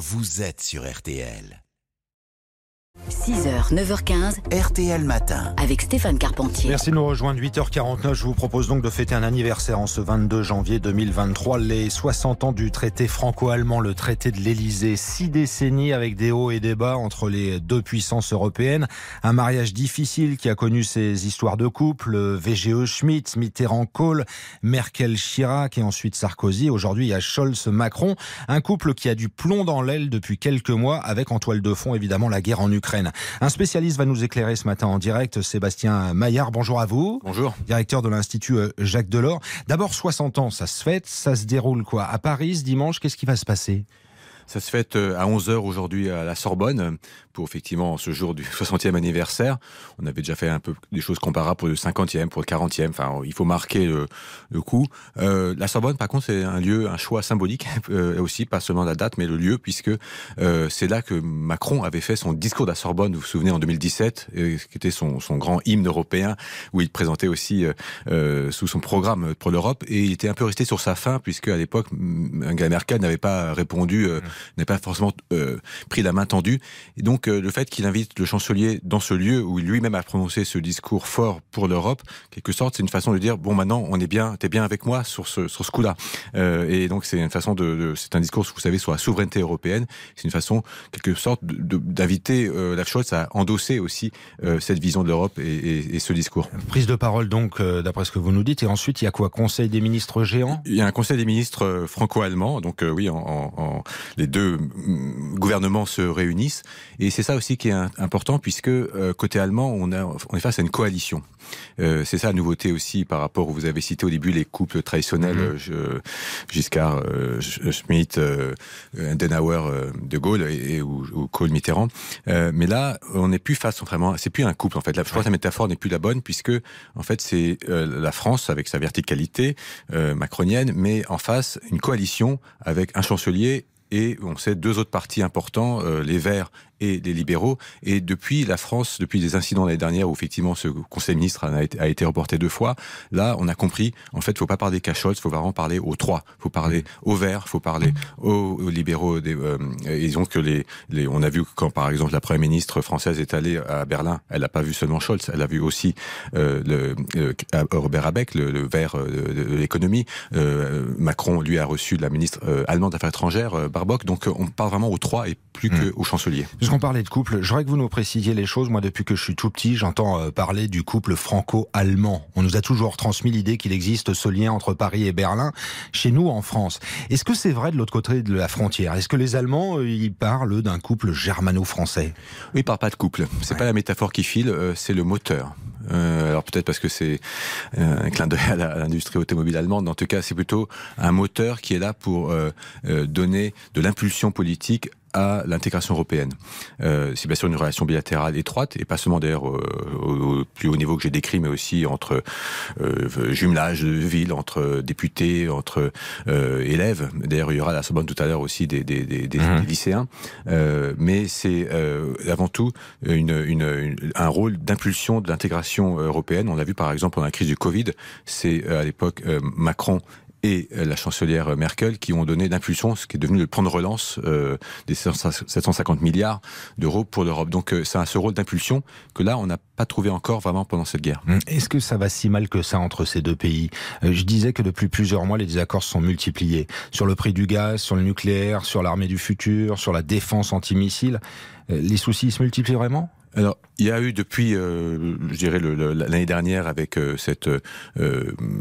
vous êtes sur RTL. 6h, 9h15, RTL Matin. avec Stéphane Carpentier. Merci de nous rejoindre. 8h49, je vous propose donc de fêter un anniversaire en ce 22 janvier 2023, les 60 ans du traité franco-allemand, le traité de l'Elysée. Six décennies avec des hauts et des bas entre les deux puissances européennes. Un mariage difficile qui a connu ses histoires de couple, VGE Schmidt, Mitterrand-Kohl, Merkel-Chirac et ensuite Sarkozy. Aujourd'hui, il y a Scholz-Macron. Un couple qui a du plomb dans l'aile depuis quelques mois avec en toile de fond évidemment la guerre en Ukraine. Un spécialiste va nous éclairer ce matin en direct, Sébastien Maillard. Bonjour à vous. Bonjour. Directeur de l'Institut euh, Jacques Delors. D'abord, 60 ans, ça se fête, ça se déroule quoi? À Paris, ce dimanche, qu'est-ce qui va se passer? Ça se fête euh, à 11h aujourd'hui à la Sorbonne pour effectivement ce jour du 60e anniversaire. On avait déjà fait un peu des choses comparables pour le 50e, pour le 40e. Enfin, il faut marquer le, le coup. Euh, la Sorbonne, par contre, c'est un lieu, un choix symbolique euh, aussi, pas seulement la date, mais le lieu, puisque euh, c'est là que Macron avait fait son discours de la Sorbonne, vous vous souvenez, en 2017, euh, qui était son, son grand hymne européen, où il présentait aussi euh, sous son programme pour l'Europe, et il était un peu resté sur sa fin, puisque à l'époque, Angela Merkel n'avait pas répondu, n'avait pas forcément euh, pris la main tendue. Et donc, euh, le fait qu'il invite le chancelier dans ce lieu où lui-même a prononcé ce discours fort pour l'Europe, quelque sorte, c'est une façon de dire bon, maintenant, on est bien, t'es bien avec moi sur ce sur ce coup-là. Euh, et donc, c'est une façon de, de- c'est un discours, vous savez, sur la souveraineté européenne. C'est une façon, quelque sorte, d'inviter la Scholz à endosser aussi cette vision de l'Europe et, et- et ce discours. Prise de parole donc, d'après ce que vous nous dites. Et ensuite, il y a quoi? Conseil des ministres géants? Il y a un conseil des ministres franco-allemand, donc oui, en, en- en- les deux mm, gouvernements se réunissent, et c'est ça aussi qui est important puisque euh, côté allemand, on, a, on est face à une coalition. Euh, c'est ça la nouveauté aussi par rapport où vous avez cité au début les couples traditionnels, Mhm. euh, Giscard, euh, Sch- Schmitt, euh, Adenauer, euh, De Gaulle et, et- ou, ou Kohl Mitterrand. Euh, mais là, on n'est plus face vraiment, c'est plus un couple en fait. Là, je crois que la métaphore n'est plus la bonne puisque en fait c'est euh, la France avec sa verticalité euh, macronienne, mais en face une coalition avec un chancelier et on sait deux autres partis importants, euh, les Verts et les libéraux. Et depuis la France, depuis des incidents l'année dernière où effectivement ce Conseil des ministres a été, a reporté deux fois, là on a compris, en fait, faut pas parler il faut vraiment parler aux trois. Faut parler aux Verts, faut parler aux, aux libéraux. Des, euh, et donc les, les, on a vu quand par exemple la première ministre française est allée à Berlin, elle n'a pas vu seulement Scholz, elle a vu aussi euh, le, euh, Robert Abeck, le, le Vert euh, de, de l'économie. Euh, Macron lui a reçu la ministre allemande des Affaires étrangères, Donc euh, on parle vraiment aux trois et plus Mm. qu'au chancelier. Puisqu'on parlait de couple, j'aurais que vous nous précisiez les choses. Moi, depuis que je suis tout petit, j'entends euh, parler du couple franco-allemand. On nous a toujours transmis l'idée qu'il existe ce lien entre Paris et Berlin, chez nous en France. Est-ce que c'est vrai de l'autre côté de la frontière? Est-ce que les Allemands, euh, ils parlent d'un couple germano-français? Oui, il parle pas de couple. C'est Ouais. pas la métaphore qui file, c'est le moteur. Euh, alors peut-être parce que c'est euh, un clin d'œil à l'industrie automobile allemande. En tout cas, c'est plutôt un moteur qui est là pour euh, euh, donner de l'impulsion politique à l'intégration européenne. Euh, c'est bien sûr une relation bilatérale étroite, et pas seulement d'ailleurs euh, au, au plus haut niveau que j'ai décrit, mais aussi entre euh, jumelage de villes, entre députés, entre euh, élèves. D'ailleurs, il y aura à la Sorbonne tout à l'heure aussi des, des, des, des- Mhm. des lycéens. Euh, mais c'est euh, avant tout une, une, une- un rôle d'impulsion de l'intégration européenne. On l'a vu par exemple pendant la crise du Covid, c'est à l'époque Macron et euh, la chancelière Merkel qui ont donné d'impulsion ce qui est devenu le plan de relance euh, des 750 milliards d'euros pour l'Europe. Donc euh, c'est un ce rôle d'impulsion que là on n'a pas trouvé encore vraiment pendant cette guerre. Hum, Est-ce que ça va si mal que ça entre ces deux pays? Euh, Je disais que depuis plusieurs mois, les désaccords se sont multipliés. Sur le prix du gaz, sur le nucléaire, sur l'armée du futur, sur la défense antimissile. Euh, Les soucis se multiplient vraiment? Alors, il y a eu depuis, euh, je dirais, l'année dernière, avec euh, cette... Euh,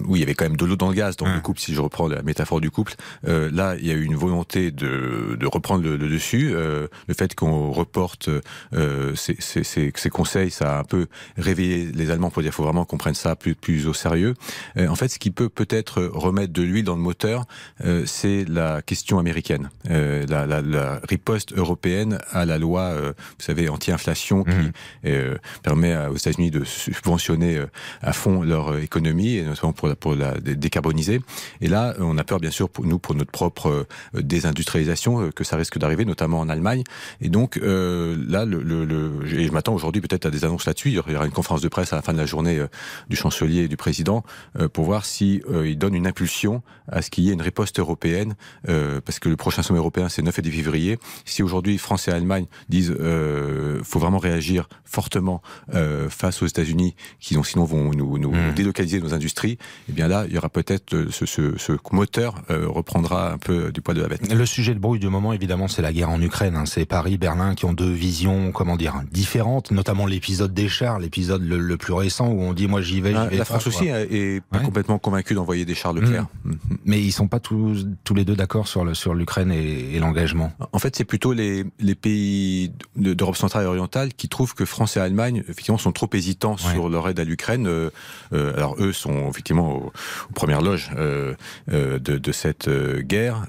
oui, il y avait quand même de l'eau dans le gaz dans Hum. le couple, si je reprends la métaphore du couple. Euh, là, il y a eu une volonté de, de reprendre le, le dessus. Euh, le fait qu'on reporte euh, ces, ces, ces, ces conseils, ça a un peu réveillé les Allemands pour dire qu'il faut vraiment qu'on prenne ça plus, plus au sérieux. Euh, en fait, ce qui peut peut-être remettre de l'huile dans le moteur, euh, c'est la question américaine, euh, la, la, la riposte européenne à la loi, euh, vous savez, anti-inflation, Mhm. mmh. permet aux États-Unis de subventionner à fond leur économie, et notamment pour la, pour la décarboniser. Et là, on a peur, bien sûr, pour nous, pour notre propre désindustrialisation, que ça risque d'arriver, notamment en Allemagne. Et donc, là, le, le, le je m'attends aujourd'hui peut-être à des annonces là-dessus. Il y aura une conférence de presse à la fin de la journée du chancelier et du président pour voir si il donne une impulsion à ce qu'il y ait une riposte européenne, parce que le prochain sommet européen, c'est 9 et 10 février. Si aujourd'hui France et Allemagne disent euh, faut vraiment réagir fortement euh, face aux États-Unis, qui sinon vont nous, nous mmh. délocaliser nos industries, eh bien là, il y aura peut-être euh, ce, ce, ce, moteur euh, reprendra un peu du poids de la bête. Le sujet de bruit du moment, évidemment, c'est la guerre en Ukraine. Hein. C'est Paris, Berlin qui ont deux visions, comment dire, différentes, notamment l'épisode des chars, l'épisode le, plus récent où on dit moi j'y vais, j'y ah, vais. La France aussi est pas complètement convaincue d'envoyer des chars Leclerc. Mmh. Mmh. Mais ils sont pas tous, tous les deux d'accord sur le sur l'Ukraine et, et l'engagement. En fait, c'est plutôt les, les pays d'Europe centrale et orientale qui trouvent que France et Allemagne, effectivement, sont trop hésitants sur leur aide à l'Ukraine. Euh, euh, alors eux sont effectivement aux, premières loges euh, de, de, cette guerre,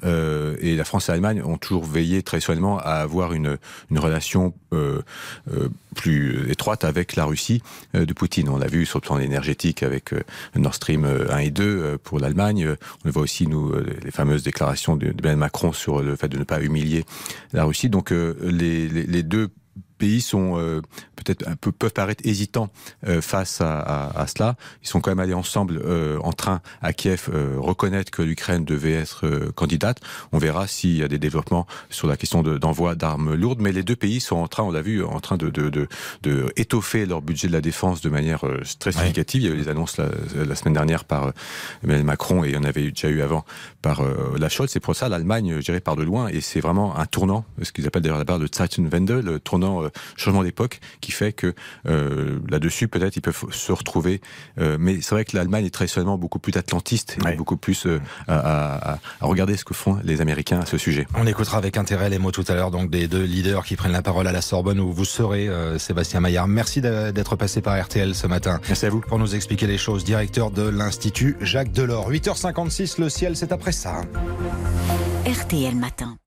et la France et l'Allemagne ont toujours veillé très soigneusement à avoir une, une relation plus étroite avec la Russie de Poutine. On l'a vu sur le plan énergétique avec Nord Stream 1 et 2 pour l'Allemagne. On le voit aussi, nous, les fameuses déclarations de, de Macron sur le fait de ne pas humilier la Russie. Donc les, les, les deux pays sont euh, peut-être un peu peuvent paraître hésitants euh, face à, à, à, cela. Ils sont quand même allés ensemble euh, en train à Kiev reconnaître que l'Ukraine devait être candidate. On verra s'il y a des développements sur la question d'envoi d'armes lourdes. Mais les deux pays sont en train, on l'a vu, en train de, de, de, de, étoffer leur budget de la défense de manière très significative. Il y a eu les annonces la, la, semaine dernière par Emmanuel Macron et il y en avait déjà eu avant par la Scholz. C'est pour ça l'Allemagne, je dirais, part de loin et c'est vraiment un tournant, ce qu'ils appellent d'ailleurs la barre de Zeitenwende, le tournant changement d'époque qui fait que euh, là-dessus, peut-être, ils peuvent se retrouver. Euh, mais c'est vrai que l'Allemagne est traditionnellement beaucoup plus atlantiste et beaucoup plus euh, à, à, à, regarder ce que font les Américains à ce sujet. On écoutera avec intérêt les mots tout à l'heure donc des deux leaders qui prennent la parole à la Sorbonne où vous serez, euh, Sébastien Maillard. Merci d'être passé par RTL ce matin. Merci à vous. Pour nous expliquer les choses, directeur de l'Institut Jacques Delors. 8h56, le ciel, c'est après ça. RTL Matin.